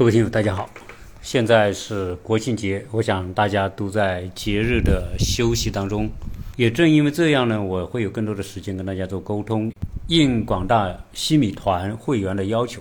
各位听友，大家好，现在是国庆节，我想大家都在节日的休息当中。也正因为这样呢，我会有更多的时间跟大家做沟通。应广大西米团会员的要求，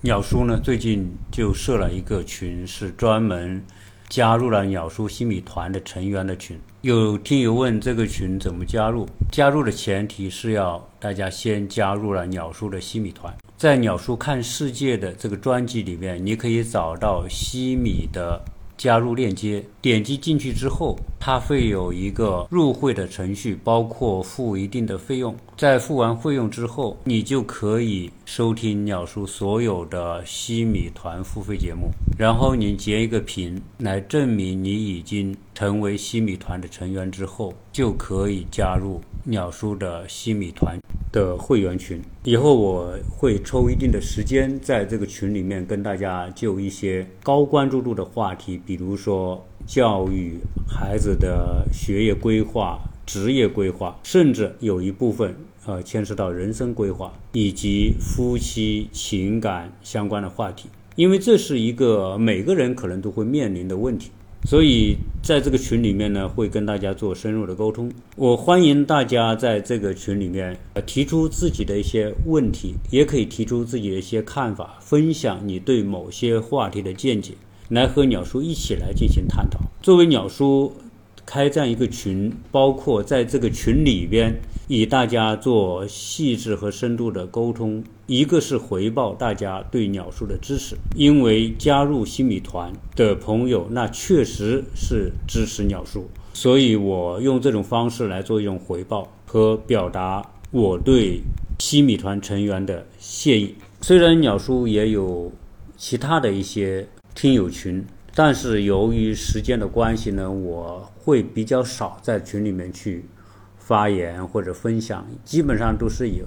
鸟叔呢最近就设了一个群，是专门加入了鸟叔西米团的成员的群。有听友问这个群怎么加入？加入的前提是要大家先加入了鸟叔的西米团。在鸟叔看世界的这个专辑里面，你可以找到西米的加入链接，点击进去之后，它会有一个入会的程序，包括付一定的费用。在付完费用之后，你就可以收听鸟叔所有的西米团付费节目。然后你截一个屏来证明你已经成为西米团的成员之后，就可以加入鸟叔的西米团。的会员群，以后我会抽一定的时间在这个群里面跟大家就一些高关注度的话题，比如说教育孩子的学业规划、职业规划，甚至有一部分呃牵涉到人生规划以及夫妻情感相关的话题，因为这是一个每个人可能都会面临的问题。所以，在这个群里面呢，会跟大家做深入的沟通。我欢迎大家在这个群里面提出自己的一些问题，也可以提出自己的一些看法，分享你对某些话题的见解，来和鸟叔一起来进行探讨。作为鸟叔。开这样一个群，包括在这个群里边，与大家做细致和深度的沟通。一个是回报大家对鸟叔的支持，因为加入新米团的朋友，那确实是支持鸟叔，所以我用这种方式来做一种回报和表达我对新米团成员的谢意。虽然鸟叔也有其他的一些听友群。但是由于时间的关系呢，我会比较少在群里面去发言或者分享，基本上都是以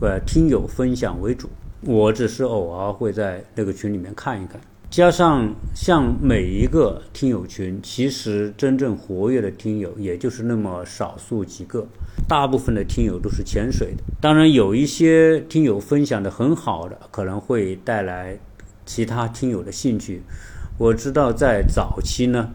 呃听友分享为主。我只是偶尔会在那个群里面看一看。加上像每一个听友群，其实真正活跃的听友也就是那么少数几个，大部分的听友都是潜水的。当然有一些听友分享的很好的，可能会带来其他听友的兴趣。我知道在早期呢，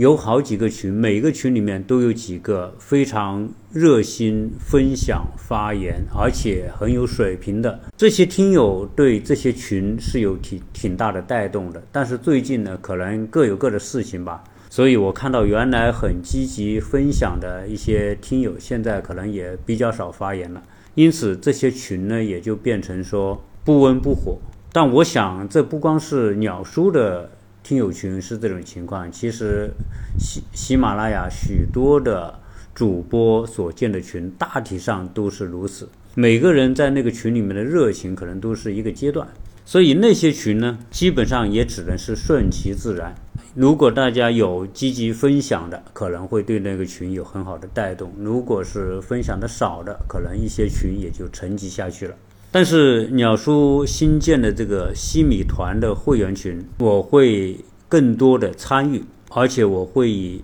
有好几个群，每个群里面都有几个非常热心分享发言，而且很有水平的这些听友，对这些群是有挺挺大的带动的。但是最近呢，可能各有各的事情吧，所以我看到原来很积极分享的一些听友，现在可能也比较少发言了，因此这些群呢，也就变成说不温不火。但我想，这不光是鸟叔的。听友群是这种情况，其实喜喜马拉雅许多的主播所建的群，大体上都是如此。每个人在那个群里面的热情，可能都是一个阶段，所以那些群呢，基本上也只能是顺其自然。如果大家有积极分享的，可能会对那个群有很好的带动；如果是分享的少的，可能一些群也就沉寂下去了。但是鸟叔新建的这个西米团的会员群，我会更多的参与，而且我会以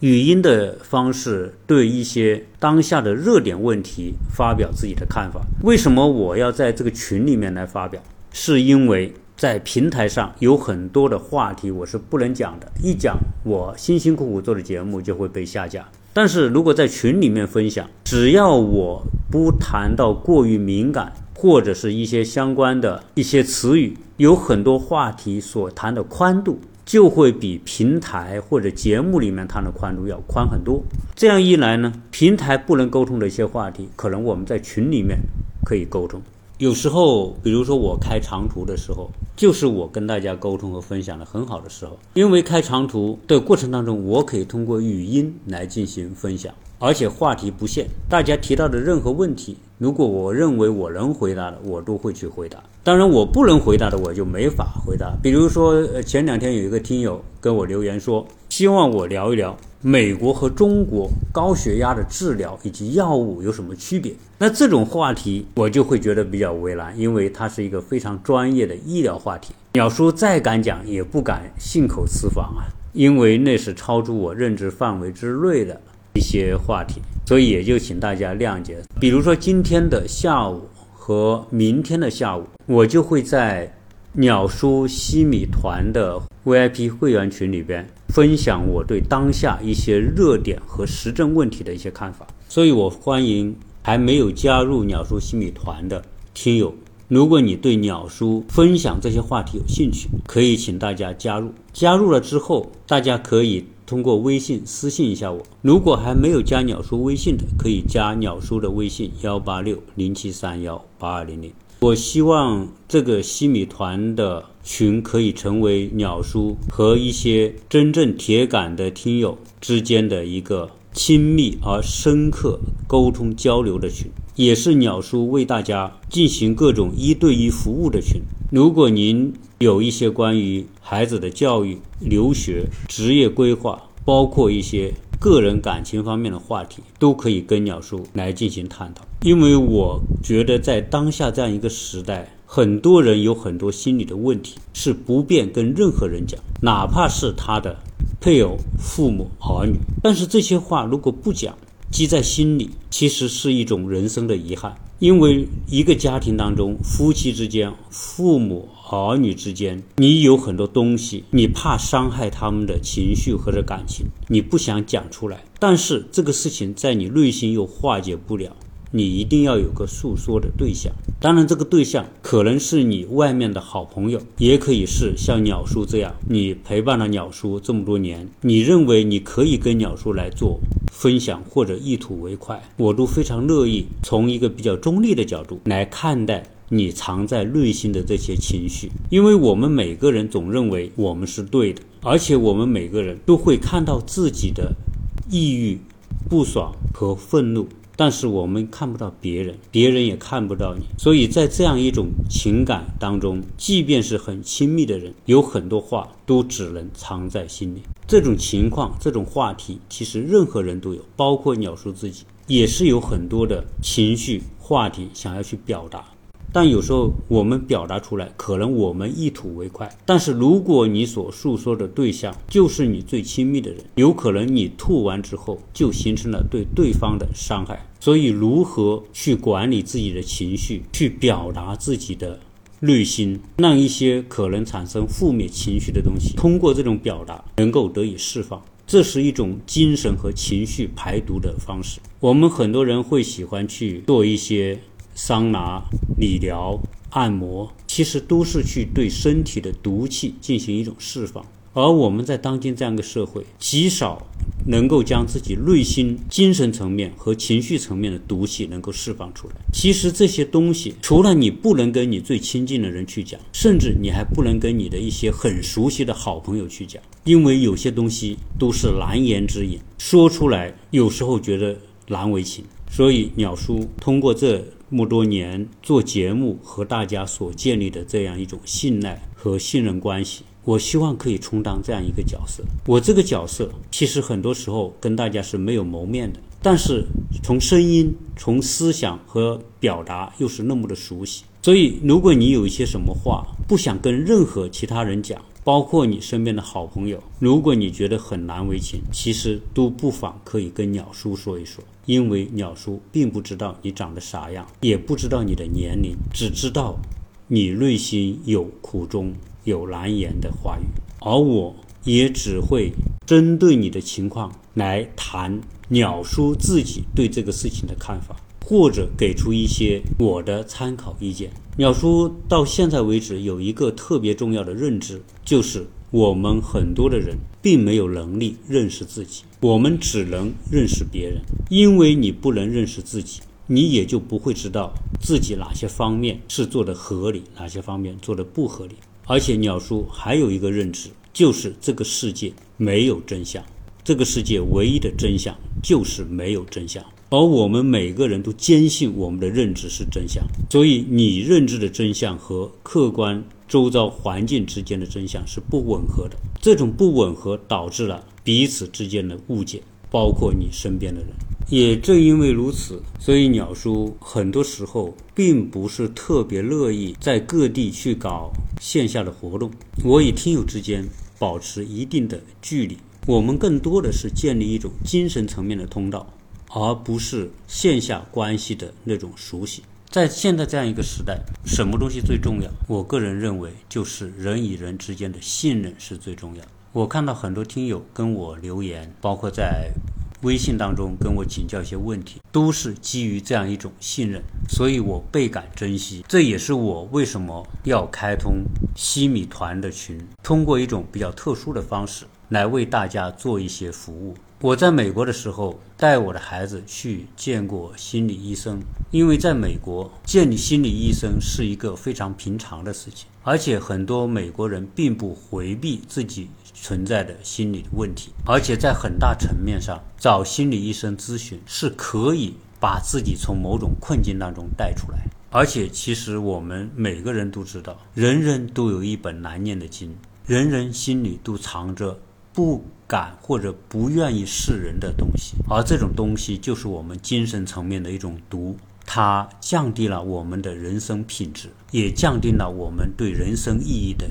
语音的方式对一些当下的热点问题发表自己的看法。为什么我要在这个群里面来发表？是因为在平台上有很多的话题我是不能讲的，一讲我辛辛苦苦做的节目就会被下架。但是如果在群里面分享，只要我不谈到过于敏感。或者是一些相关的一些词语，有很多话题所谈的宽度就会比平台或者节目里面谈的宽度要宽很多。这样一来呢，平台不能沟通的一些话题，可能我们在群里面可以沟通。有时候，比如说我开长途的时候，就是我跟大家沟通和分享的很好的时候，因为开长途的过程当中，我可以通过语音来进行分享。而且话题不限，大家提到的任何问题，如果我认为我能回答的，我都会去回答。当然，我不能回答的，我就没法回答。比如说，前两天有一个听友跟我留言说，希望我聊一聊美国和中国高血压的治疗以及药物有什么区别。那这种话题，我就会觉得比较为难，因为它是一个非常专业的医疗话题。鸟叔再敢讲，也不敢信口雌黄啊，因为那是超出我认知范围之内的。一些话题，所以也就请大家谅解。比如说今天的下午和明天的下午，我就会在鸟叔西米团的 VIP 会员群里边分享我对当下一些热点和时政问题的一些看法，所以我欢迎还没有加入鸟叔西米团的听友。如果你对鸟叔分享这些话题有兴趣，可以请大家加入。加入了之后，大家可以通过微信私信一下我。如果还没有加鸟叔微信的，可以加鸟叔的微信幺八六零七三幺八二零零。我希望这个西米团的群可以成为鸟叔和一些真正铁杆的听友之间的一个亲密而深刻沟通交流的群。也是鸟叔为大家进行各种一对一服务的群。如果您有一些关于孩子的教育、留学、职业规划，包括一些个人感情方面的话题，都可以跟鸟叔来进行探讨。因为我觉得在当下这样一个时代，很多人有很多心理的问题是不便跟任何人讲，哪怕是他的配偶、父母、儿女。但是这些话如果不讲，积在心里，其实是一种人生的遗憾。因为一个家庭当中，夫妻之间、父母、儿女之间，你有很多东西，你怕伤害他们的情绪或者感情，你不想讲出来。但是这个事情在你内心又化解不了。你一定要有个诉说的对象，当然这个对象可能是你外面的好朋友，也可以是像鸟叔这样，你陪伴了鸟叔这么多年，你认为你可以跟鸟叔来做分享或者一吐为快，我都非常乐意从一个比较中立的角度来看待你藏在内心的这些情绪，因为我们每个人总认为我们是对的，而且我们每个人都会看到自己的抑郁、不爽和愤怒。但是我们看不到别人，别人也看不到你，所以在这样一种情感当中，即便是很亲密的人，有很多话都只能藏在心里。这种情况，这种话题，其实任何人都有，包括鸟叔自己，也是有很多的情绪话题想要去表达。但有时候我们表达出来，可能我们一吐为快。但是如果你所诉说的对象就是你最亲密的人，有可能你吐完之后就形成了对对方的伤害。所以，如何去管理自己的情绪，去表达自己的内心，让一些可能产生负面情绪的东西，通过这种表达能够得以释放，这是一种精神和情绪排毒的方式。我们很多人会喜欢去做一些。桑拿、理疗、按摩，其实都是去对身体的毒气进行一种释放。而我们在当今这样一个社会，极少能够将自己内心、精神层面和情绪层面的毒气能够释放出来。其实这些东西，除了你不能跟你最亲近的人去讲，甚至你还不能跟你的一些很熟悉的好朋友去讲，因为有些东西都是难言之隐，说出来有时候觉得难为情。所以鸟叔通过这。这么多年做节目和大家所建立的这样一种信赖和信任关系，我希望可以充当这样一个角色。我这个角色其实很多时候跟大家是没有谋面的，但是从声音、从思想和表达又是那么的熟悉。所以，如果你有一些什么话不想跟任何其他人讲，包括你身边的好朋友，如果你觉得很难为情，其实都不妨可以跟鸟叔说一说，因为鸟叔并不知道你长得啥样，也不知道你的年龄，只知道你内心有苦衷、有难言的话语，而我也只会针对你的情况来谈鸟叔自己对这个事情的看法。或者给出一些我的参考意见。鸟叔到现在为止有一个特别重要的认知，就是我们很多的人并没有能力认识自己，我们只能认识别人。因为你不能认识自己，你也就不会知道自己哪些方面是做的合理，哪些方面做的不合理。而且鸟叔还有一个认知，就是这个世界没有真相，这个世界唯一的真相就是没有真相。而我们每个人都坚信我们的认知是真相，所以你认知的真相和客观周遭环境之间的真相是不吻合的。这种不吻合导致了彼此之间的误解，包括你身边的人。也正因为如此，所以鸟叔很多时候并不是特别乐意在各地去搞线下的活动。我与听友之间保持一定的距离，我们更多的是建立一种精神层面的通道。而不是线下关系的那种熟悉。在现在这样一个时代，什么东西最重要？我个人认为，就是人与人之间的信任是最重要。我看到很多听友跟我留言，包括在微信当中跟我请教一些问题，都是基于这样一种信任，所以我倍感珍惜。这也是我为什么要开通西米团的群，通过一种比较特殊的方式来为大家做一些服务。我在美国的时候，带我的孩子去见过心理医生，因为在美国见你心理医生是一个非常平常的事情，而且很多美国人并不回避自己存在的心理问题，而且在很大层面上找心理医生咨询是可以把自己从某种困境当中带出来。而且，其实我们每个人都知道，人人都有一本难念的经，人人心里都藏着。不敢或者不愿意示人的东西，而这种东西就是我们精神层面的一种毒，它降低了我们的人生品质，也降低了我们对人生意义的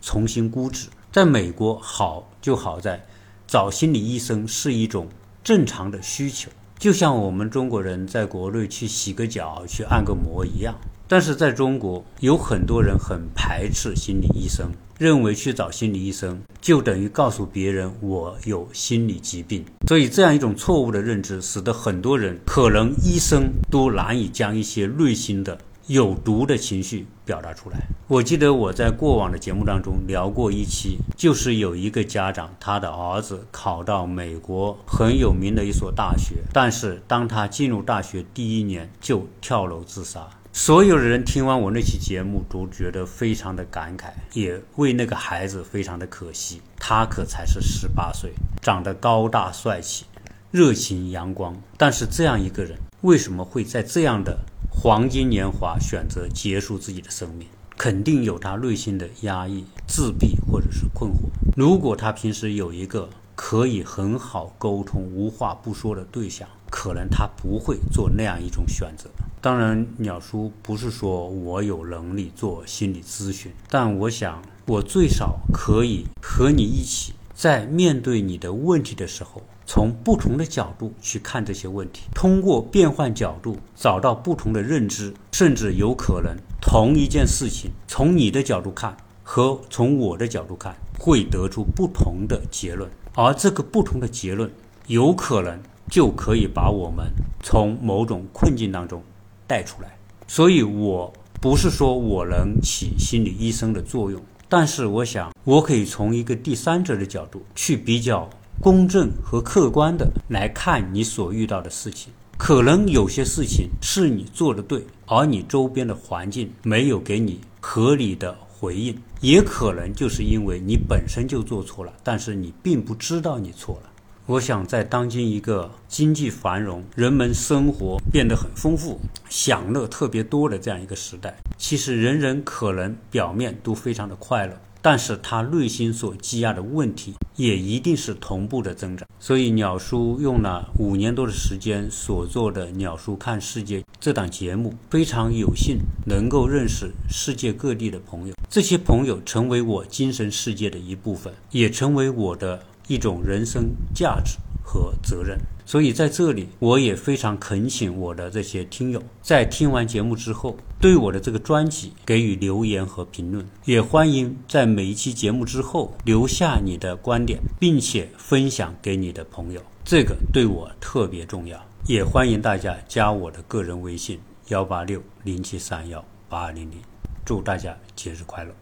重新估值。在美国，好就好在找心理医生是一种正常的需求，就像我们中国人在国内去洗个脚、去按个摩一样。但是在中国，有很多人很排斥心理医生。认为去找心理医生就等于告诉别人我有心理疾病，所以这样一种错误的认知，使得很多人可能医生都难以将一些内心的有毒的情绪表达出来。我记得我在过往的节目当中聊过一期，就是有一个家长，他的儿子考到美国很有名的一所大学，但是当他进入大学第一年就跳楼自杀。所有的人听完我那期节目，都觉得非常的感慨，也为那个孩子非常的可惜。他可才是十八岁，长得高大帅气，热情阳光。但是这样一个人，为什么会在这样的黄金年华选择结束自己的生命？肯定有他内心的压抑、自闭或者是困惑。如果他平时有一个可以很好沟通、无话不说的对象，可能他不会做那样一种选择。当然，鸟叔不是说我有能力做心理咨询，但我想我最少可以和你一起，在面对你的问题的时候，从不同的角度去看这些问题，通过变换角度找到不同的认知，甚至有可能同一件事情从你的角度看和从我的角度看会得出不同的结论，而这个不同的结论有可能就可以把我们从某种困境当中。带出来，所以我不是说我能起心理医生的作用，但是我想我可以从一个第三者的角度去比较公正和客观的来看你所遇到的事情。可能有些事情是你做的对，而你周边的环境没有给你合理的回应，也可能就是因为你本身就做错了，但是你并不知道你错了。我想，在当今一个经济繁荣、人们生活变得很丰富、享乐特别多的这样一个时代，其实人人可能表面都非常的快乐，但是他内心所积压的问题也一定是同步的增长。所以，鸟叔用了五年多的时间所做的《鸟叔看世界》这档节目，非常有幸能够认识世界各地的朋友，这些朋友成为我精神世界的一部分，也成为我的。一种人生价值和责任，所以在这里，我也非常恳请我的这些听友，在听完节目之后，对我的这个专辑给予留言和评论，也欢迎在每一期节目之后留下你的观点，并且分享给你的朋友，这个对我特别重要。也欢迎大家加我的个人微信：幺八六零七三幺八二零零，祝大家节日快乐。